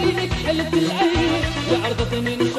تبينك حلت العين لعرضة من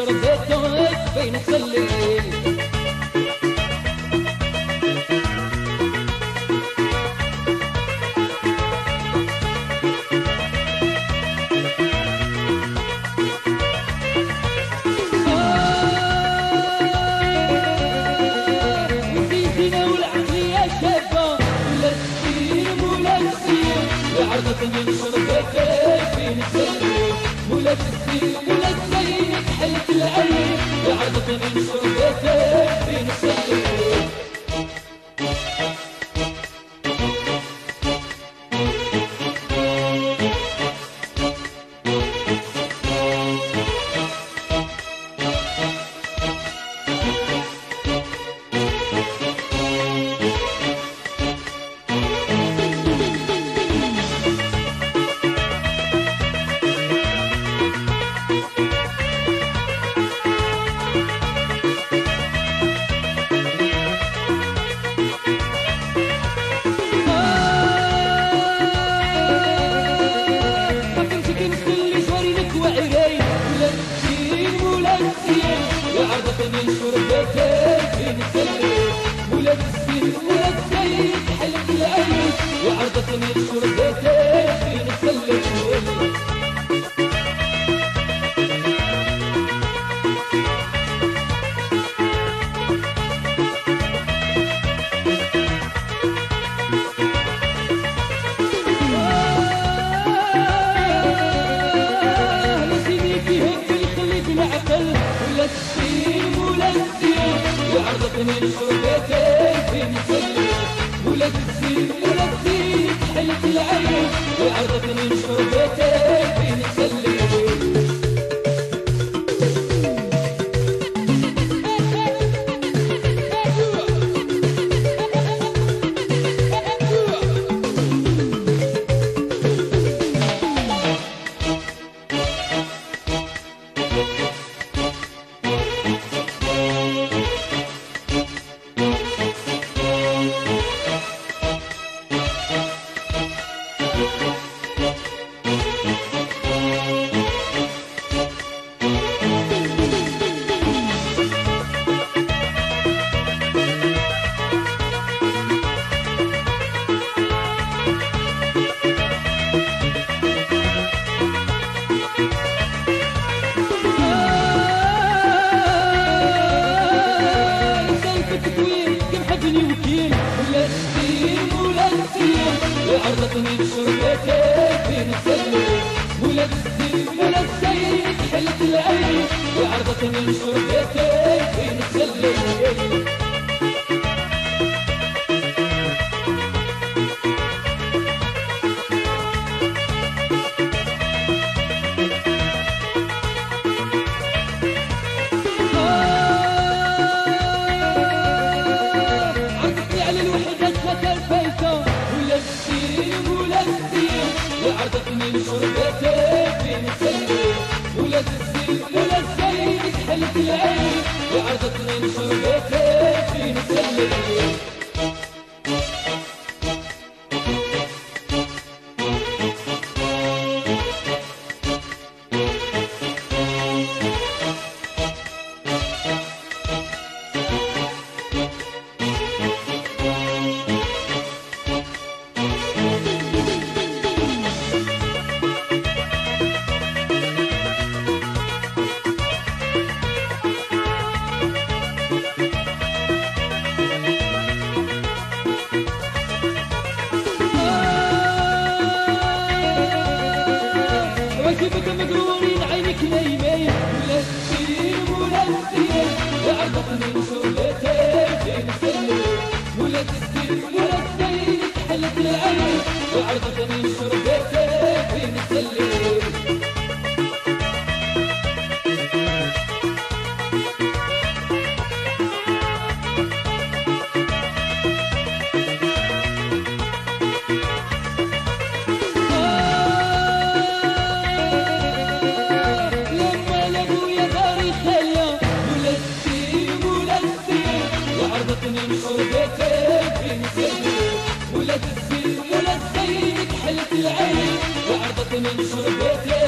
ولا تزينك حلت العين عرضة من حلت العين وعرضك من عرضتني بشربتك بين السلم ولا تزيد ولا تزيد حلت العين بشربتك بين لقلبي وعرضتني الشرب tenemos solo